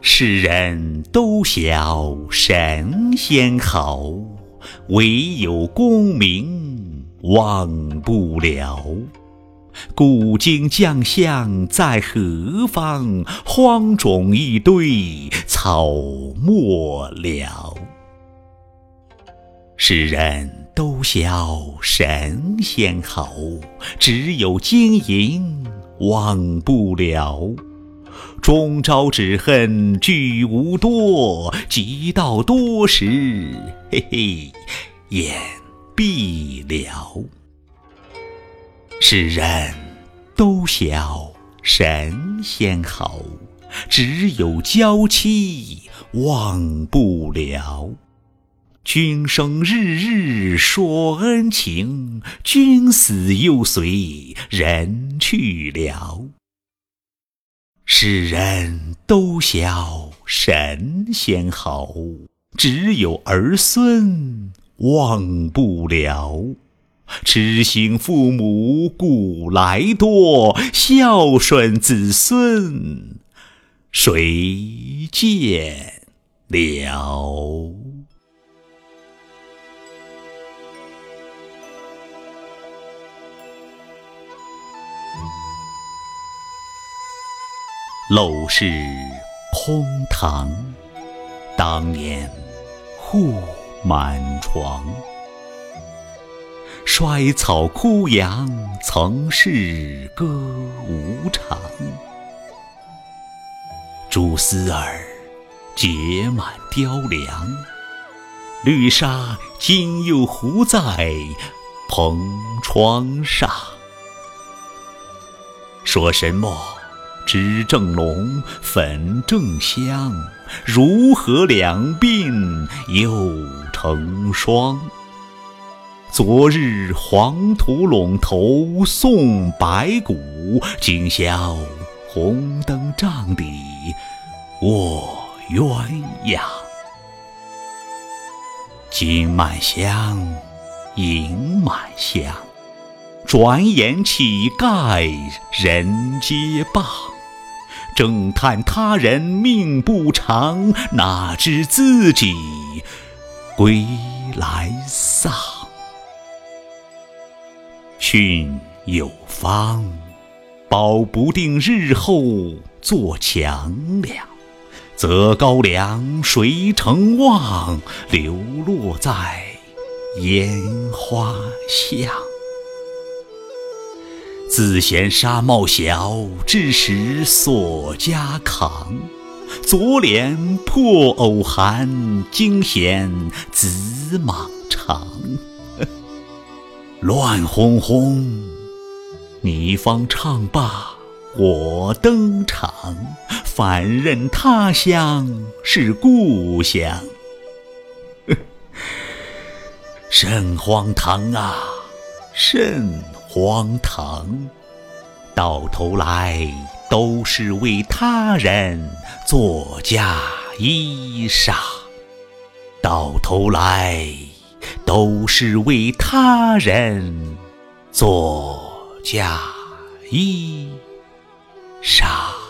世人都晓神仙好，唯有功名忘不了。古今将相在何方？荒冢一堆草没了。世人都晓神仙好，只有金银忘不了。终朝只恨聚无多，及到多时，嘿嘿，眼闭了。世人都晓神仙好，只有娇妻忘不了。君生日日说恩情，君死又随人去了。世人都晓神仙好，只有儿孙忘不了。痴心父母古来多，孝顺子孙谁见了？陋室空堂，当年户满床。衰草枯杨，曾是歌舞场。蛛丝儿结满雕梁，绿纱今又糊在蓬窗上。说什么？脂正浓，粉正香，如何两鬓又成霜？昨日黄土陇头送白骨，今宵红灯帐底卧鸳鸯。金满箱，银满箱，转眼乞丐人皆谤。正叹他人命不长，哪知自己归来丧。训有方，保不定日后做强梁，择高粱谁成望，流落在烟花巷。自嫌纱帽小，致使锁枷扛；左脸破袄寒，今嫌紫蟒长。乱哄哄，你方唱罢我登场，反认他乡是故乡。甚荒唐啊！甚。荒唐，到头来都是为他人做嫁衣裳，到头来都是为他人做嫁衣裳。